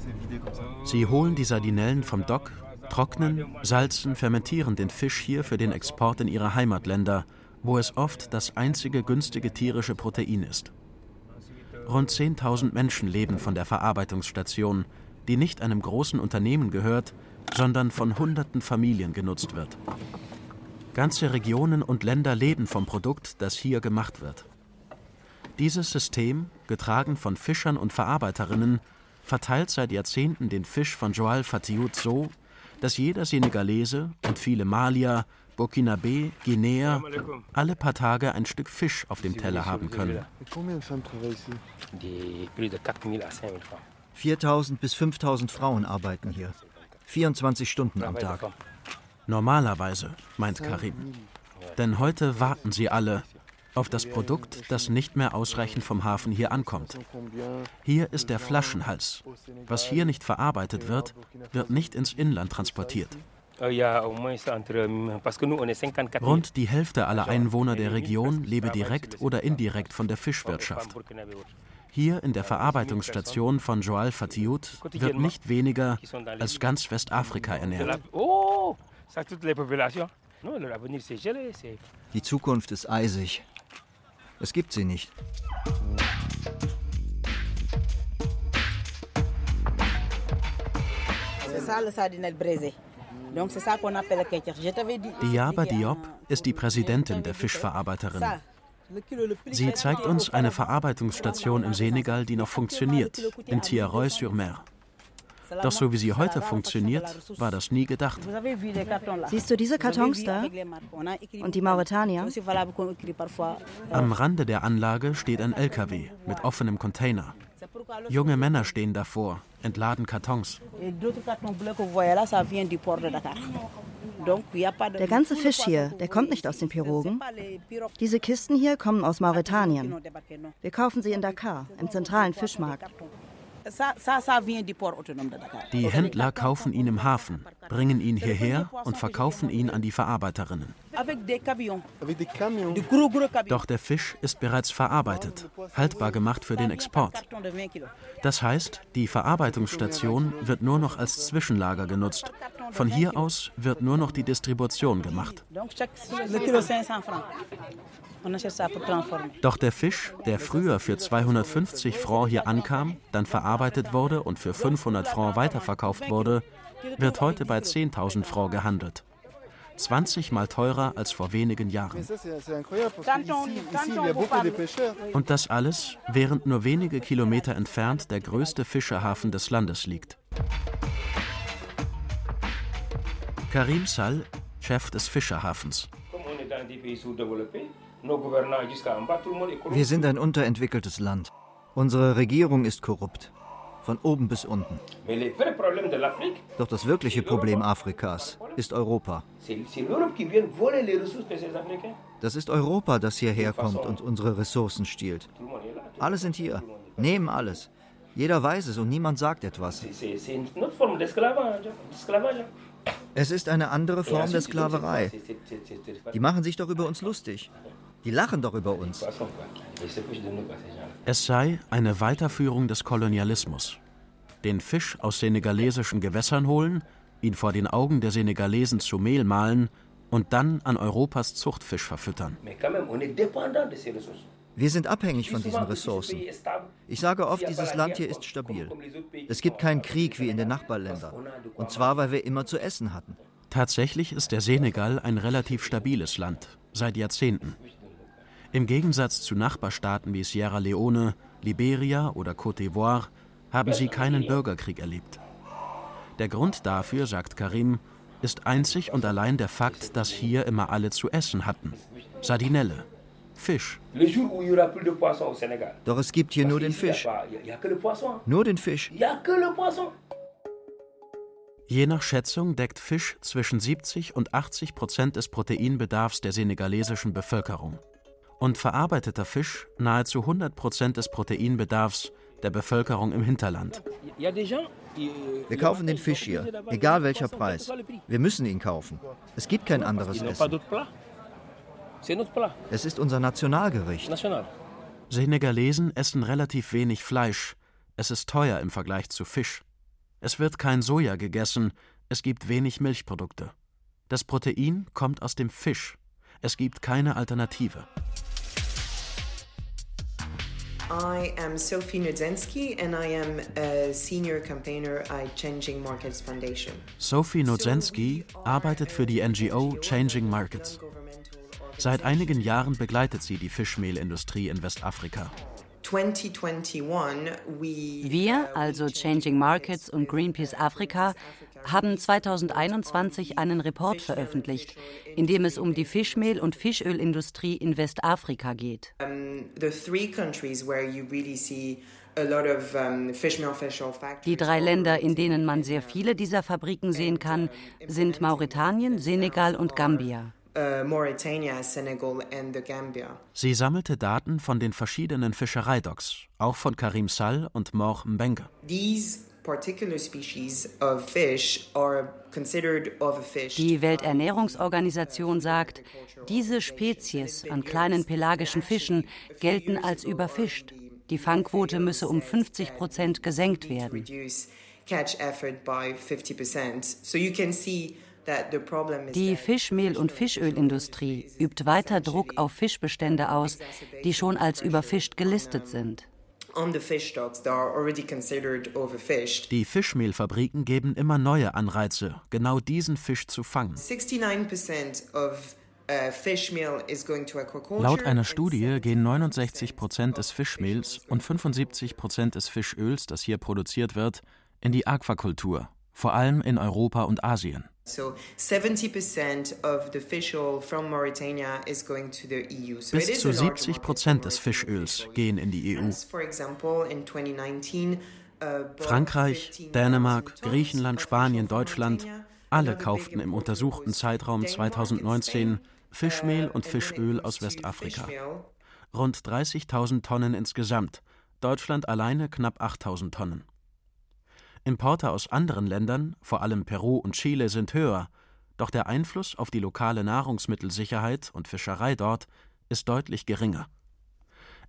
Sie holen die Sardinellen vom Dock, trocknen, salzen, fermentieren den Fisch hier für den Export in ihre Heimatländer, wo es oft das einzige günstige tierische Protein ist. Rund 10.000 Menschen leben von der Verarbeitungsstation, die nicht einem großen Unternehmen gehört, sondern von hunderten Familien genutzt wird. Ganze Regionen und Länder leben vom Produkt, das hier gemacht wird. Dieses System, getragen von Fischern und Verarbeiterinnen, verteilt seit Jahrzehnten den Fisch von Joal Fatiout so, dass jeder Senegalese und viele Malier, Burkinabé, Guinea alle paar Tage ein Stück Fisch auf dem Teller haben können. 4000 bis 5000 Frauen arbeiten hier. 24 Stunden am Tag. Normalerweise, meint Karim. Denn heute warten sie alle, auf das Produkt, das nicht mehr ausreichend vom Hafen hier ankommt. Hier ist der Flaschenhals. Was hier nicht verarbeitet wird, wird nicht ins Inland transportiert. Rund die Hälfte aller Einwohner der Region lebe direkt oder indirekt von der Fischwirtschaft. Hier in der Verarbeitungsstation von Joal Fatiout wird nicht weniger als ganz Westafrika ernährt. Die Zukunft ist eisig. Es gibt sie nicht. Diaba Diop ist die Präsidentin der Fischverarbeiterin. Sie zeigt uns eine Verarbeitungsstation im Senegal, die noch funktioniert, in Tiaroy-sur-Mer. Doch so wie sie heute funktioniert, war das nie gedacht. Siehst du diese Kartons da? Und die Mauretanier? Am Rande der Anlage steht ein LKW mit offenem Container. Junge Männer stehen davor, entladen Kartons. Der ganze Fisch hier, der kommt nicht aus den Pirogen. Diese Kisten hier kommen aus Mauretanien. Wir kaufen sie in Dakar, im zentralen Fischmarkt. Die Händler kaufen ihn im Hafen, bringen ihn hierher und verkaufen ihn an die Verarbeiterinnen. Doch der Fisch ist bereits verarbeitet, haltbar gemacht für den Export. Das heißt, die Verarbeitungsstation wird nur noch als Zwischenlager genutzt. Von hier aus wird nur noch die Distribution gemacht. Doch der Fisch, der früher für 250 Francs hier ankam, dann verarbeitet wurde und für 500 Francs weiterverkauft wurde, wird heute bei 10.000 Francs gehandelt. 20 mal teurer als vor wenigen Jahren. Und das alles, während nur wenige Kilometer entfernt der größte Fischerhafen des Landes liegt. Karim Sall, Chef des Fischerhafens. Wir sind ein unterentwickeltes Land. Unsere Regierung ist korrupt. Von oben bis unten. Doch das wirkliche Problem Afrikas ist Europa. Das ist Europa, das hierher kommt und unsere Ressourcen stiehlt. Alle sind hier, nehmen alles. Jeder weiß es und niemand sagt etwas. Es ist eine andere Form der Sklaverei. Die machen sich doch über uns lustig. Die lachen doch über uns. Es sei eine Weiterführung des Kolonialismus. Den Fisch aus senegalesischen Gewässern holen, ihn vor den Augen der Senegalesen zu Mehl mahlen und dann an Europas Zuchtfisch verfüttern. Wir sind abhängig von diesen Ressourcen. Ich sage oft, dieses Land hier ist stabil. Es gibt keinen Krieg wie in den Nachbarländern. Und zwar, weil wir immer zu essen hatten. Tatsächlich ist der Senegal ein relativ stabiles Land, seit Jahrzehnten. Im Gegensatz zu Nachbarstaaten wie Sierra Leone, Liberia oder Côte d'Ivoire haben sie keinen Bürgerkrieg erlebt. Der Grund dafür, sagt Karim, ist einzig und allein der Fakt, dass hier immer alle zu essen hatten. Sardinelle, Fisch. Doch es gibt hier nur den Fisch. Nur den Fisch. Je nach Schätzung deckt Fisch zwischen 70 und 80 Prozent des Proteinbedarfs der senegalesischen Bevölkerung. Und verarbeiteter Fisch nahezu 100 Prozent des Proteinbedarfs der Bevölkerung im Hinterland. Wir kaufen den Fisch hier, egal welcher Preis. Wir müssen ihn kaufen. Es gibt kein anderes Essen. Es ist unser Nationalgericht. Senegalesen essen relativ wenig Fleisch. Es ist teuer im Vergleich zu Fisch. Es wird kein Soja gegessen. Es gibt wenig Milchprodukte. Das Protein kommt aus dem Fisch. Es gibt keine Alternative. I am Sophie Nudzensky and I am a senior campaigner at Changing Markets Foundation. Sophie Nudzensky arbeitet für die NGO Changing Markets. Seit einigen Jahren begleitet sie die Fischmehlindustrie in Westafrika. Wir, also Changing Markets und Greenpeace Afrika, haben 2021 einen Report veröffentlicht, in dem es um die Fischmehl- und Fischölindustrie in Westafrika geht. Die drei Länder, in denen man sehr viele dieser Fabriken sehen kann, sind Mauretanien, Senegal und Gambia. Uh, Mauritania, Senegal and the Gambia. Sie sammelte Daten von den verschiedenen Fischereidocks, auch von Karim Sall und Mor Mbenge. Die Welternährungsorganisation sagt, diese Spezies an kleinen pelagischen Fischen gelten als überfischt. Die Fangquote müsse um 50 Prozent gesenkt werden. Die Fischmehl- und Fischölindustrie übt weiter Druck auf Fischbestände aus, die schon als überfischt gelistet sind. Die Fischmehlfabriken geben immer neue Anreize, genau diesen Fisch zu fangen. Uh, Laut einer Studie gehen 69 Prozent des Fischmehls und 75 Prozent des Fischöls, das hier produziert wird, in die Aquakultur, vor allem in Europa und Asien. E Bis zu 70 Prozent des Fischöls gehen in die EU. Uh, Frankreich, Dänemark, Griechenland, Spanien, Deutschland, alle kauften im untersuchten Zeitraum 2019 Fischmehl und Fischöl aus Westafrika. Rund 30.000 Tonnen insgesamt, Deutschland alleine knapp 8.000 Tonnen. Importe aus anderen Ländern, vor allem Peru und Chile, sind höher, doch der Einfluss auf die lokale Nahrungsmittelsicherheit und Fischerei dort ist deutlich geringer.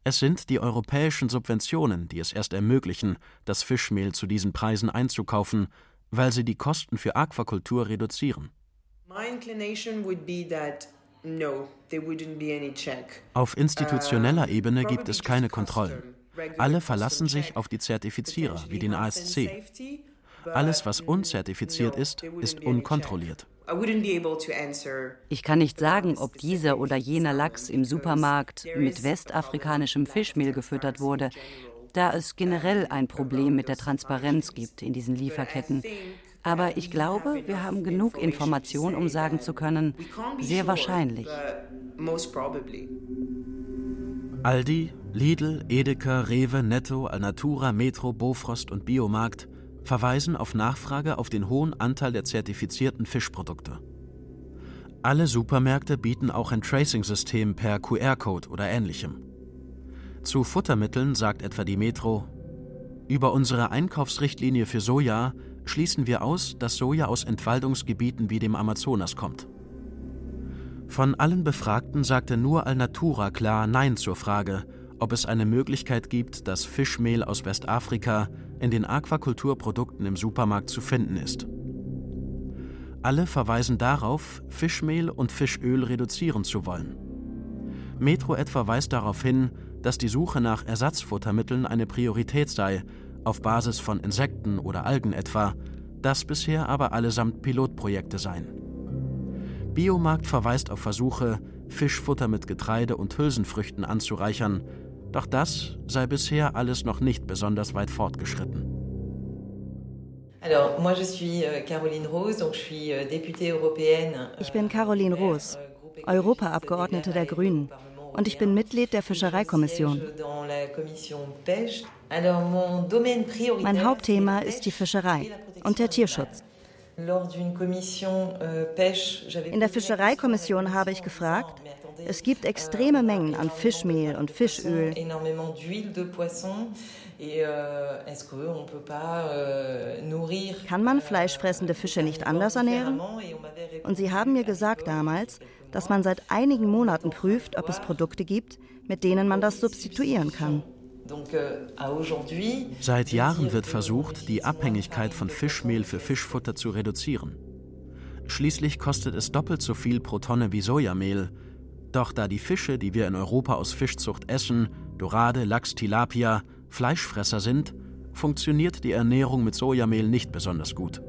Es sind die europäischen Subventionen, die es erst ermöglichen, das Fischmehl zu diesen Preisen einzukaufen, weil sie die Kosten für Aquakultur reduzieren. Auf institutioneller Ebene gibt es keine Kontrollen. Alle verlassen sich auf die Zertifizierer wie den ASC. Alles, was unzertifiziert ist, ist unkontrolliert. Ich kann nicht sagen, ob dieser oder jener Lachs im Supermarkt mit westafrikanischem Fischmehl gefüttert wurde, da es generell ein Problem mit der Transparenz gibt in diesen Lieferketten. Aber ich glaube, wir haben genug Information, um sagen zu können, sehr wahrscheinlich. Aldi, Lidl, Edeka, Rewe, Netto, Alnatura, Metro, Bofrost und Biomarkt verweisen auf Nachfrage auf den hohen Anteil der zertifizierten Fischprodukte. Alle Supermärkte bieten auch ein Tracing-System per QR-Code oder ähnlichem. Zu Futtermitteln sagt etwa die Metro, über unsere Einkaufsrichtlinie für Soja schließen wir aus, dass Soja aus Entwaldungsgebieten wie dem Amazonas kommt. Von allen Befragten sagte nur Alnatura klar Nein zur Frage, ob es eine Möglichkeit gibt, dass Fischmehl aus Westafrika in den Aquakulturprodukten im Supermarkt zu finden ist. Alle verweisen darauf, Fischmehl und Fischöl reduzieren zu wollen. Metro etwa weist darauf hin, dass die Suche nach Ersatzfuttermitteln eine Priorität sei, auf Basis von Insekten oder Algen etwa, das bisher aber allesamt Pilotprojekte seien. Biomarkt verweist auf Versuche, Fischfutter mit Getreide und Hülsenfrüchten anzureichern, doch das sei bisher alles noch nicht besonders weit fortgeschritten. Euh, euh, ich bin Caroline Rose, Europaabgeordnete der Grünen und ich bin Mitglied der Fischereikommission. Mein Hauptthema ist die Fischerei und der Tierschutz. Euh, In der Fischereikommission habe ich gefragt, es gibt extreme Mengen an Fischmehl und Fischöl. Euh, euh, Kann man fleischfressende Fische nicht anders ernähren? Und sie haben mir gesagt damals, dass man seit einigen Monaten prüft, ob es Produkte gibt, mit denen man das substituieren kann. Euh, Seit Jahren wird versucht, die Abhängigkeit von Fischmehl für Fischfutter zu reduzieren. Schließlich kostet es doppelt so viel pro Tonne wie Sojamehl. Doch da die Fische, die wir in Europa aus Fischzucht essen, Dorade, Lachs, Tilapia, Fleischfresser sind, funktioniert die Ernährung mit Sojamehl nicht besonders gut.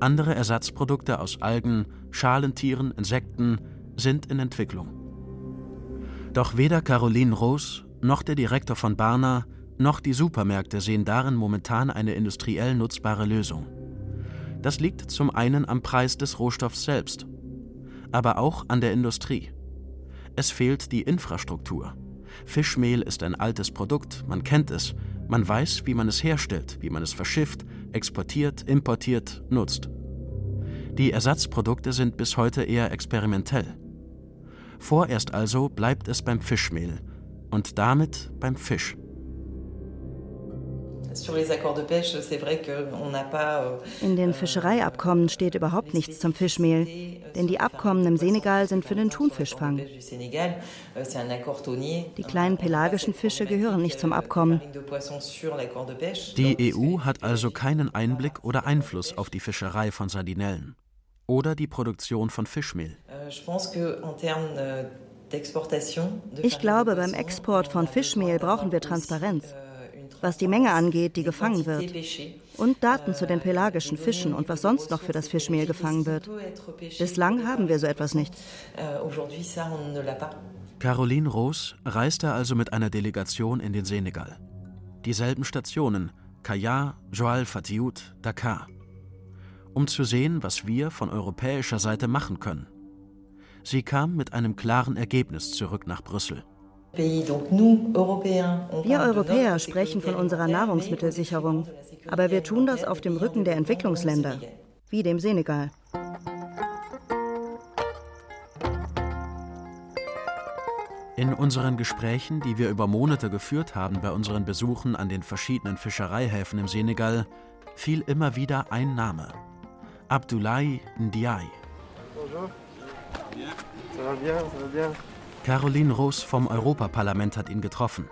Andere Ersatzprodukte aus Algen, Schalentieren, Insekten sind in Entwicklung. Doch weder Caroline Rose noch der Direktor von Barna noch die Supermärkte sehen darin momentan eine industriell nutzbare Lösung. Das liegt zum einen am Preis des Rohstoffs selbst, aber auch an der Industrie. Es fehlt die Infrastruktur. Fischmehl ist ein altes Produkt, man kennt es, man weiß, wie man es herstellt, wie man es verschifft, exportiert, importiert, nutzt. Die Ersatzprodukte sind bis heute eher experimentell. Vorerst also bleibt es beim Fischmehl, und damit beim Fisch. In den Fischereiabkommen steht überhaupt nichts zum Fischmehl, denn die Abkommen im Senegal sind für den Thunfischfang. Die kleinen pelagischen Fische gehören nicht zum Abkommen. Die EU hat also keinen Einblick oder Einfluss auf die Fischerei von Sardinellen oder die Produktion von Fischmehl. Ich glaube, beim Export von Fischmehl brauchen wir Transparenz, was die Menge angeht, die gefangen wird, und Daten zu den pelagischen Fischen und was sonst noch für das Fischmehl gefangen wird. Bislang haben wir so etwas nicht. Caroline Roos reiste also mit einer Delegation in den Senegal. Dieselben Stationen, Kaya, Joal Fatiout, Dakar. Um zu sehen, was wir von europäischer Seite machen können. Sie kam mit einem klaren Ergebnis zurück nach Brüssel. Wir Europäer sprechen von unserer Nahrungsmittelsicherung, aber wir tun das auf dem Rücken der Entwicklungsländer, wie dem Senegal. In unseren Gesprächen, die wir über Monate geführt haben bei unseren Besuchen an den verschiedenen Fischereihäfen im Senegal, fiel immer wieder ein Name: Abdoulaye Ndiaye. Bonjour. Caroline Roos vom Europaparlament hat ihn getroffen.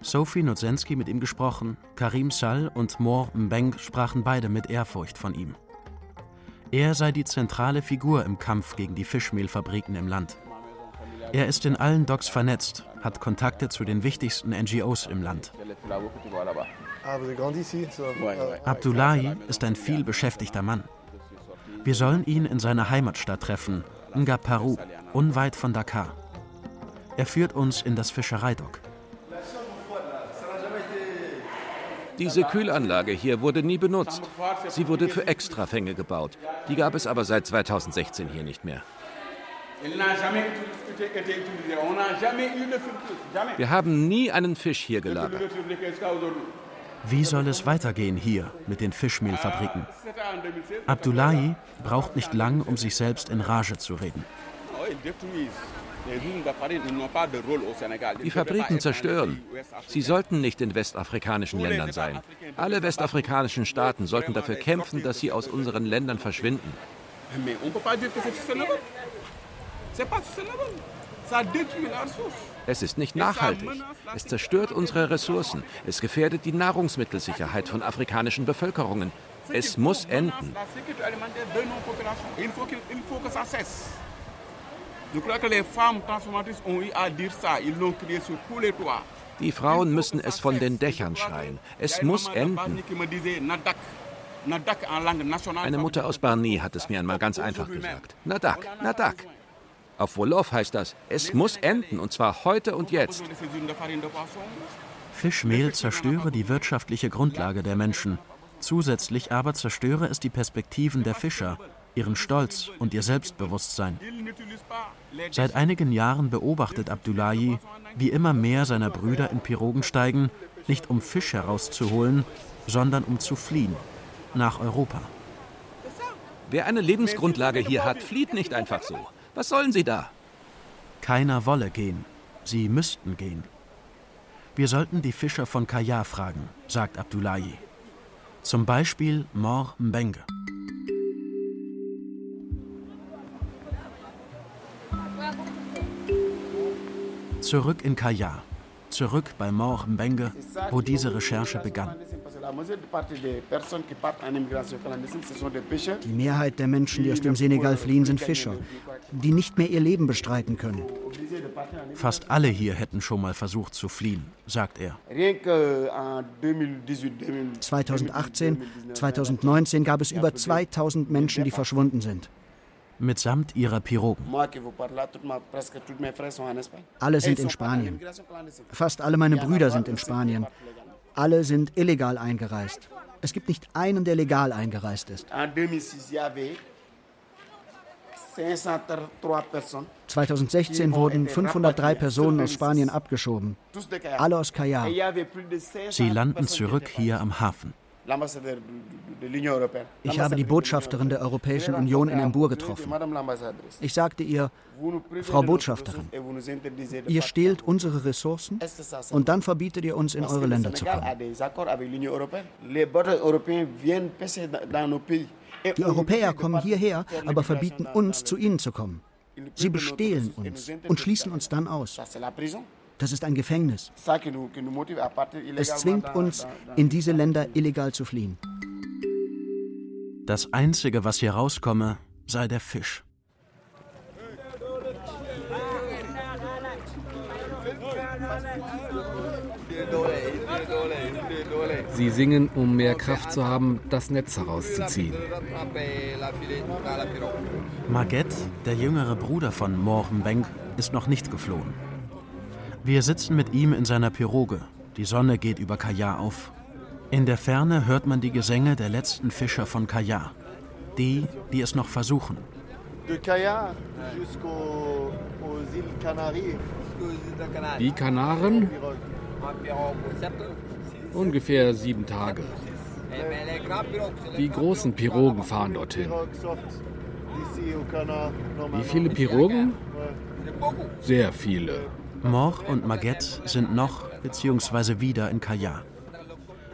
Sophie Nozensky mit ihm gesprochen, Karim Sall und Mor Mbeng sprachen beide mit Ehrfurcht von ihm. Er sei die zentrale Figur im Kampf gegen die Fischmehlfabriken im Land. Er ist in allen Docks vernetzt, hat Kontakte zu den wichtigsten NGOs im Land. Abdullahi ist ein vielbeschäftigter Mann. Wir sollen ihn in seiner Heimatstadt treffen, Ngaparu, unweit von Dakar. Er führt uns in das Fischereidock. Diese Kühlanlage hier wurde nie benutzt. Sie wurde für Extrafänge gebaut. Die gab es aber seit 2016 hier nicht mehr. Wir haben nie einen Fisch hier gelagert. Wie soll es weitergehen hier mit den Fischmehlfabriken? Abdullahi braucht nicht lang, um sich selbst in Rage zu reden. Die Fabriken zerstören. Sie sollten nicht in westafrikanischen Ländern sein. Alle westafrikanischen Staaten sollten dafür kämpfen, dass sie aus unseren Ländern verschwinden. Es ist nicht nachhaltig. Es zerstört unsere Ressourcen. Es gefährdet die Nahrungsmittelsicherheit von afrikanischen Bevölkerungen. Es muss enden. Die Frauen müssen es von den Dächern schreien. Es muss enden. Eine Mutter aus Barni hat es mir einmal ganz einfach gesagt. Nadak, Nadak. Auf Wolof heißt das, es muss enden, und zwar heute und jetzt. Fischmehl zerstöre die wirtschaftliche Grundlage der Menschen. Zusätzlich aber zerstöre es die Perspektiven der Fischer, ihren Stolz und ihr Selbstbewusstsein. Seit einigen Jahren beobachtet Abdullahi, wie immer mehr seiner Brüder in Pirogen steigen, nicht um Fisch herauszuholen, sondern um zu fliehen nach Europa. Wer eine Lebensgrundlage hier hat, flieht nicht einfach so. Was sollen sie da? Keiner wolle gehen. Sie müssten gehen. Wir sollten die Fischer von Kaya fragen, sagt Abdullahi. Zum Beispiel Mor Mbenge. Zurück in Kaya, zurück bei Mor Mbenge, wo diese Recherche begann. Die Mehrheit der Menschen, die aus dem Senegal fliehen, sind Fischer, die nicht mehr ihr Leben bestreiten können. Fast alle hier hätten schon mal versucht zu fliehen, sagt er. 2018, 2019 gab es über 2000 Menschen, die verschwunden sind. Mitsamt ihrer Pirogen. Alle sind in Spanien. Fast alle meine Brüder sind in Spanien. Alle sind illegal eingereist. Es gibt nicht einen, der legal eingereist ist. 2016 wurden 503 Personen aus Spanien abgeschoben. Alle aus Callao. Sie landen zurück hier am Hafen. Ich habe die Botschafterin der Europäischen Union in Embour getroffen. Ich sagte ihr, Frau Botschafterin, ihr stehlt unsere Ressourcen und dann verbietet ihr uns, in eure Länder zu kommen. Die Europäer kommen hierher, aber verbieten uns, zu ihnen zu kommen. Sie bestehlen uns und schließen uns dann aus. Das ist ein Gefängnis. Es zwingt uns, in diese Länder illegal zu fliehen. Das Einzige, was hier rauskomme, sei der Fisch. Sie singen, um mehr Kraft zu haben, das Netz herauszuziehen. Maget, der jüngere Bruder von Morgenbank, ist noch nicht geflohen. Wir sitzen mit ihm in seiner Piroge. Die Sonne geht über Kaya auf. In der Ferne hört man die Gesänge der letzten Fischer von Kaya. Die, die es noch versuchen. Die Kanaren? Ungefähr sieben Tage. Die großen Pirogen fahren dorthin. Wie viele Pirogen? Sehr viele. Mor und Maguette sind noch bzw. wieder in Kaya.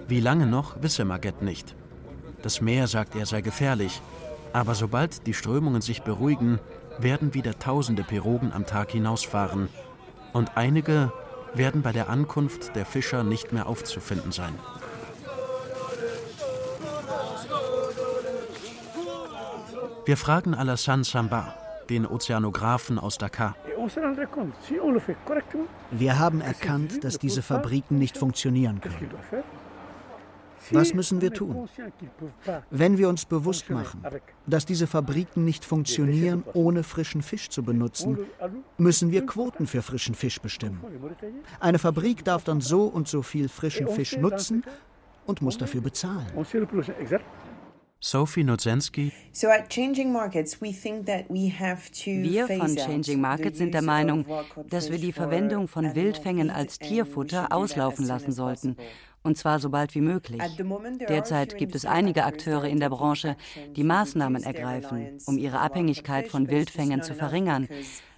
Wie lange noch, wisse Maguette nicht. Das Meer, sagt er, sei gefährlich. Aber sobald die Strömungen sich beruhigen, werden wieder tausende Pirogen am Tag hinausfahren. Und einige werden bei der Ankunft der Fischer nicht mehr aufzufinden sein. Wir fragen Alassane Samba, den Ozeanographen aus Dakar. Wir haben erkannt, dass diese Fabriken nicht funktionieren können. Was müssen wir tun? Wenn wir uns bewusst machen, dass diese Fabriken nicht funktionieren, ohne frischen Fisch zu benutzen, müssen wir Quoten für frischen Fisch bestimmen. Eine Fabrik darf dann so und so viel frischen Fisch nutzen und muss dafür bezahlen. Sophie Nozensky. Wir von Changing Markets sind der Meinung, dass wir die Verwendung von Wildfängen als Tierfutter auslaufen lassen sollten und zwar so bald wie möglich. Derzeit gibt es einige Akteure in der Branche, die Maßnahmen ergreifen, um ihre Abhängigkeit von Wildfängen zu verringern.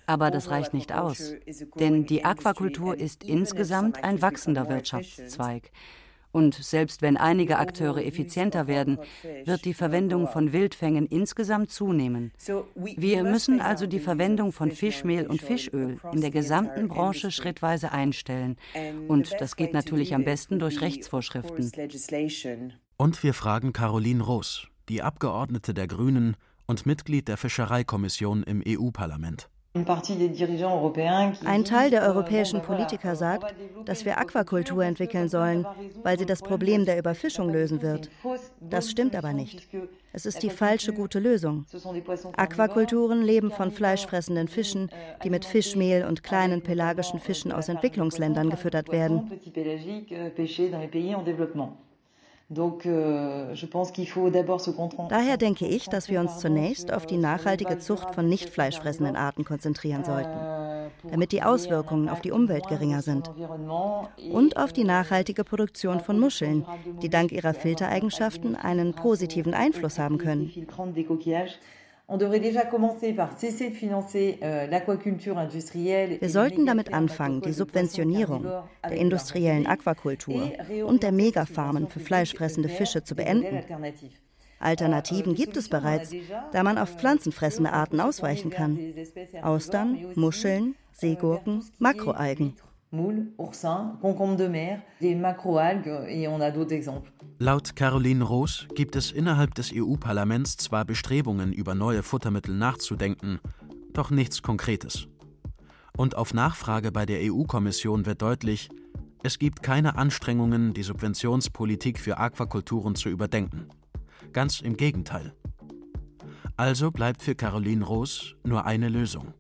Aber das reicht nicht aus. Denn die Aquakultur ist insgesamt ein wachsender Wirtschaftszweig. Und selbst wenn einige Akteure effizienter werden, wird die Verwendung von Wildfängen insgesamt zunehmen. Wir müssen also die Verwendung von Fischmehl und Fischöl in der gesamten Branche schrittweise einstellen. Und das geht natürlich am besten durch Rechtsvorschriften. Und wir fragen Caroline Roos, die Abgeordnete der Grünen und Mitglied der Fischereikommission im EU-Parlament. Ein Teil der europäischen Politiker sagt, dass wir Aquakultur entwickeln sollen, weil sie das Problem der Überfischung lösen wird. Das stimmt aber nicht. Es ist die falsche gute Lösung. Aquakulturen leben von fleischfressenden Fischen, die mit Fischmehl und kleinen pelagischen Fischen aus Entwicklungsländern gefüttert werden. Euh, Daher denke ich, dass wir uns zunächst auf die nachhaltige Zucht von nicht fleischfressenden Arten konzentrieren sollten, euh, damit die Auswirkungen auf die Umwelt geringer sind. Und auf die nachhaltige Produktion von Muscheln, die dank ihrer Filtereigenschaften einen positiven Einfluss haben können. Euh, Wir sollten damit anfangen, die Subventionierung der industriellen Aquakultur und der Megafarmen für fleischfressende Fische zu beenden. Alternativen gibt es bereits, da man auf pflanzenfressende Arten ausweichen kann. Austern, Muscheln, Seegurken, Makroalgen. Moules, oursins, concombres de mer, des macroalgues et on a d'autres exemples. Laut Caroline Roos gibt es innerhalb des EU-Parlaments zwar Bestrebungen, über neue Futtermittel nachzudenken, doch nichts Konkretes. Und auf Nachfrage bei der EU-Kommission wird deutlich, es gibt keine Anstrengungen, die Subventionspolitik für Aquakulturen zu überdenken. Ganz im Gegenteil. Also bleibt für Caroline Roos nur eine Lösung.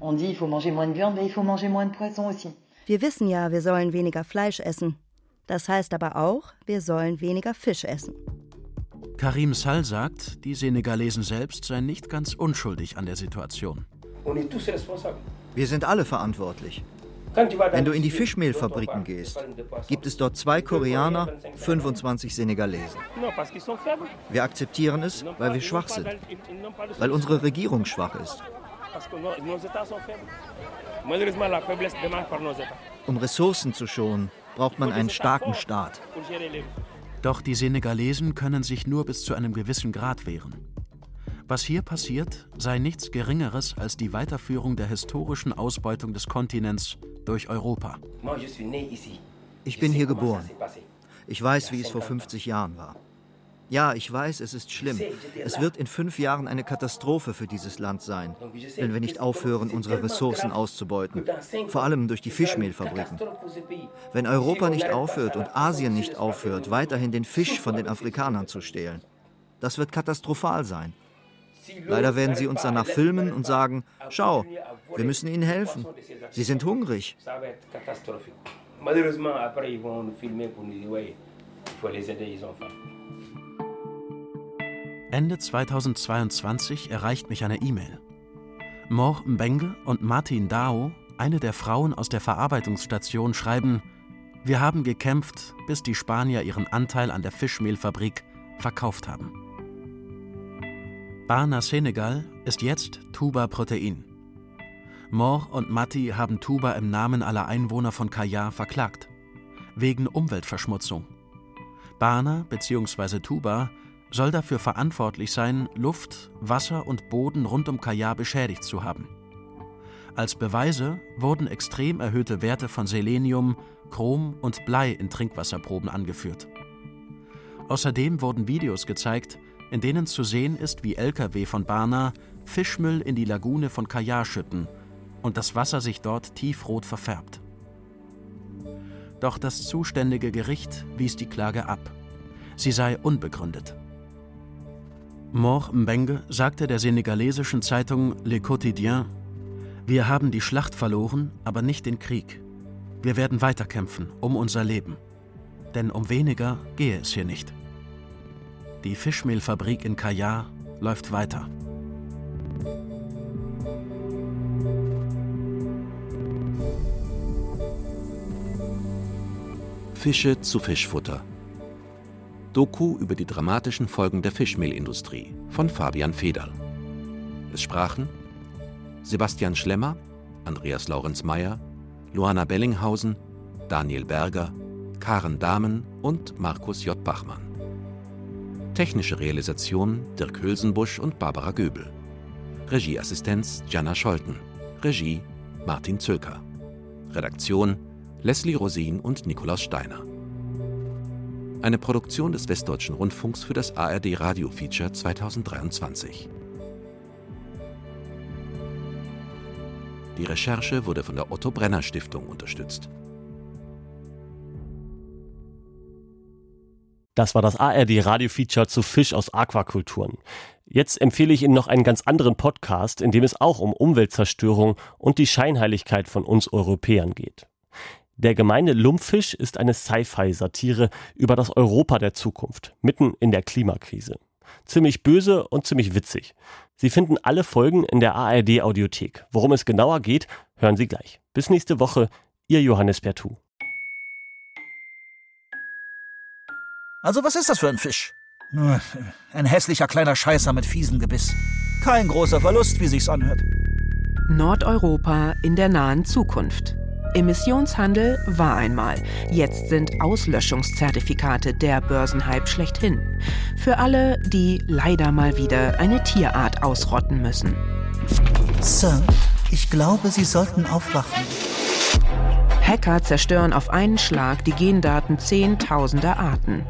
On dit, il faut manger moins de viande, mais il faut manger moins de poisson aussi. Wir wissen ja, wir sollen weniger Fleisch essen. Das heißt aber auch, wir sollen weniger Fisch essen. Karim Sall sagt, die Senegalesen selbst seien nicht ganz unschuldig an der Situation. Wir sind alle verantwortlich. Wenn du in die Fischmehlfabriken gehst, gibt es dort zwei Koreaner, 25 Senegalesen. Wir akzeptieren es, weil wir schwach sind, weil unsere Regierung schwach ist. Um Ressourcen zu schonen, braucht man einen starken Staat. Doch die Senegalesen können sich nur bis zu einem gewissen Grad wehren. Was hier passiert, sei nichts Geringeres als die Weiterführung der historischen Ausbeutung des Kontinents durch Europa. Ich bin hier geboren. Ich weiß, wie es vor 50 Jahren war. Ja, ich weiß, es ist schlimm. Es wird in fünf Jahren eine Katastrophe für dieses Land sein, wenn wir nicht aufhören, unsere Ressourcen auszubeuten, vor allem durch die Fischmehlfabriken. Wenn Europa nicht aufhört und Asien nicht aufhört, weiterhin den Fisch von den Afrikanern zu stehlen. Das wird katastrophal sein. Leider werden sie uns danach filmen und sagen, schau, wir müssen ihnen helfen. Sie sind hungrig. Ende 2022 erreicht mich eine E-Mail. Mor Mbenge und Martin Dao, eine der Frauen aus der Verarbeitungsstation, schreiben, wir haben gekämpft, bis die Spanier ihren Anteil an der Fischmehlfabrik verkauft haben. Barna Senegal ist jetzt Tuba Protein. Mor und Matti haben Tuba im Namen aller Einwohner von Kaya verklagt. Wegen Umweltverschmutzung. Barna bzw. Tuba soll dafür verantwortlich sein, Luft, Wasser und Boden rund um Kaya beschädigt zu haben. Als Beweise wurden extrem erhöhte Werte von Selenium, Chrom und Blei in Trinkwasserproben angeführt. Außerdem wurden Videos gezeigt, in denen zu sehen ist, wie Lkw von Barna Fischmüll in die Lagune von Kaya schütten und das Wasser sich dort tiefrot verfärbt. Doch das zuständige Gericht wies die Klage ab. Sie sei unbegründet. Mor Mbenge sagte der senegalesischen Zeitung Le Quotidien, wir haben die Schlacht verloren, aber nicht den Krieg. Wir werden weiterkämpfen um unser Leben. Denn um weniger gehe es hier nicht. Die Fischmehlfabrik in Kaya läuft weiter. Fische zu Fischfutter. Doku über die dramatischen Folgen der Fischmehlindustrie von Fabian Federl. Es sprachen Sebastian Schlemmer, Andreas Laurenz Meyer, Luana Bellinghausen, Daniel Berger, Karen Dahmen und Markus J. Bachmann. Technische Realisation Dirk Hülsenbusch und Barbara Göbel. Regieassistenz Jana Scholten. Regie Martin Zöker. Redaktion Leslie Rosin und Nikolaus Steiner. Eine Produktion des Westdeutschen Rundfunks für das ARD Radio Feature 2023. Die Recherche wurde von der Otto Brenner Stiftung unterstützt. Das war das ARD Radio Feature zu Fisch aus Aquakulturen. Jetzt empfehle ich Ihnen noch einen ganz anderen Podcast, in dem es auch um Umweltzerstörung und die Scheinheiligkeit von uns Europäern geht. Der gemeine Lumpfisch ist eine Sci-Fi-Satire über das Europa der Zukunft, mitten in der Klimakrise. Ziemlich böse und ziemlich witzig. Sie finden alle Folgen in der ARD Audiothek. Worum es genauer geht, hören Sie gleich. Bis nächste Woche, Ihr Johannes Bertou. Also was ist das für ein Fisch? Ein hässlicher kleiner Scheißer mit fiesem Gebiss. Kein großer Verlust, wie sich's anhört. Nordeuropa in der nahen Zukunft. Emissionshandel war einmal. Jetzt sind Auslöschungszertifikate der Börsenhype schlechthin. Für alle, die leider mal wieder eine Tierart ausrotten müssen. Sir, ich glaube, Sie sollten aufwachen. Hacker zerstören auf einen Schlag die Gendaten zehntausender Arten.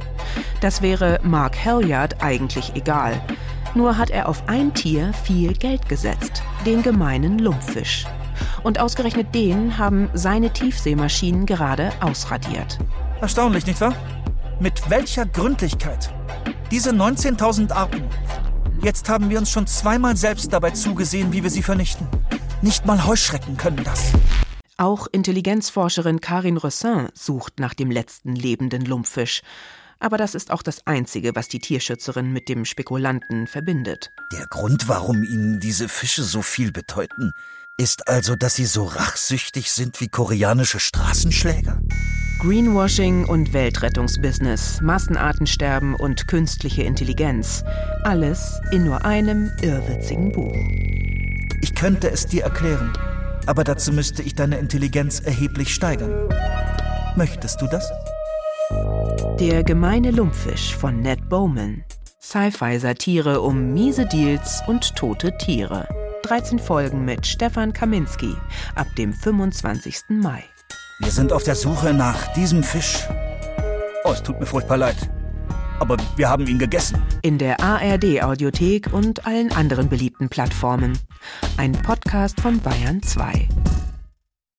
Das wäre Mark Halliard eigentlich egal. Nur hat er auf ein Tier viel Geld gesetzt, den gemeinen Lumpfisch. Und ausgerechnet den haben seine Tiefseemaschinen gerade ausradiert. Erstaunlich, nicht wahr? Mit welcher Gründlichkeit? Diese 19.000 Arten. Jetzt haben wir uns schon zweimal selbst dabei zugesehen, wie wir sie vernichten. Nicht mal Heuschrecken können das. Auch Intelligenzforscherin Karin Rossin sucht nach dem letzten lebenden Lumpfisch. Aber das ist auch das Einzige, was die Tierschützerin mit dem Spekulanten verbindet. Der Grund, warum Ihnen diese Fische so viel bedeuten, ist also, dass sie so rachsüchtig sind wie koreanische Straßenschläger? Greenwashing und Weltrettungsbusiness, Massenartensterben und künstliche Intelligenz. Alles in nur einem irrwitzigen Buch. Ich könnte es dir erklären, aber dazu müsste ich deine Intelligenz erheblich steigern. Möchtest du das? Der gemeine Lumpfisch von Ned Bowman. Sci-Fi-Satire um miese Deals und tote Tiere. 13 Folgen mit Stefan Kaminski ab dem 25. Mai. Wir sind auf der Suche nach diesem Fisch. Oh, es tut mir furchtbar leid. Aber wir haben ihn gegessen. In der ARD Audiothek und allen anderen beliebten Plattformen. Ein Podcast von Bayern 2.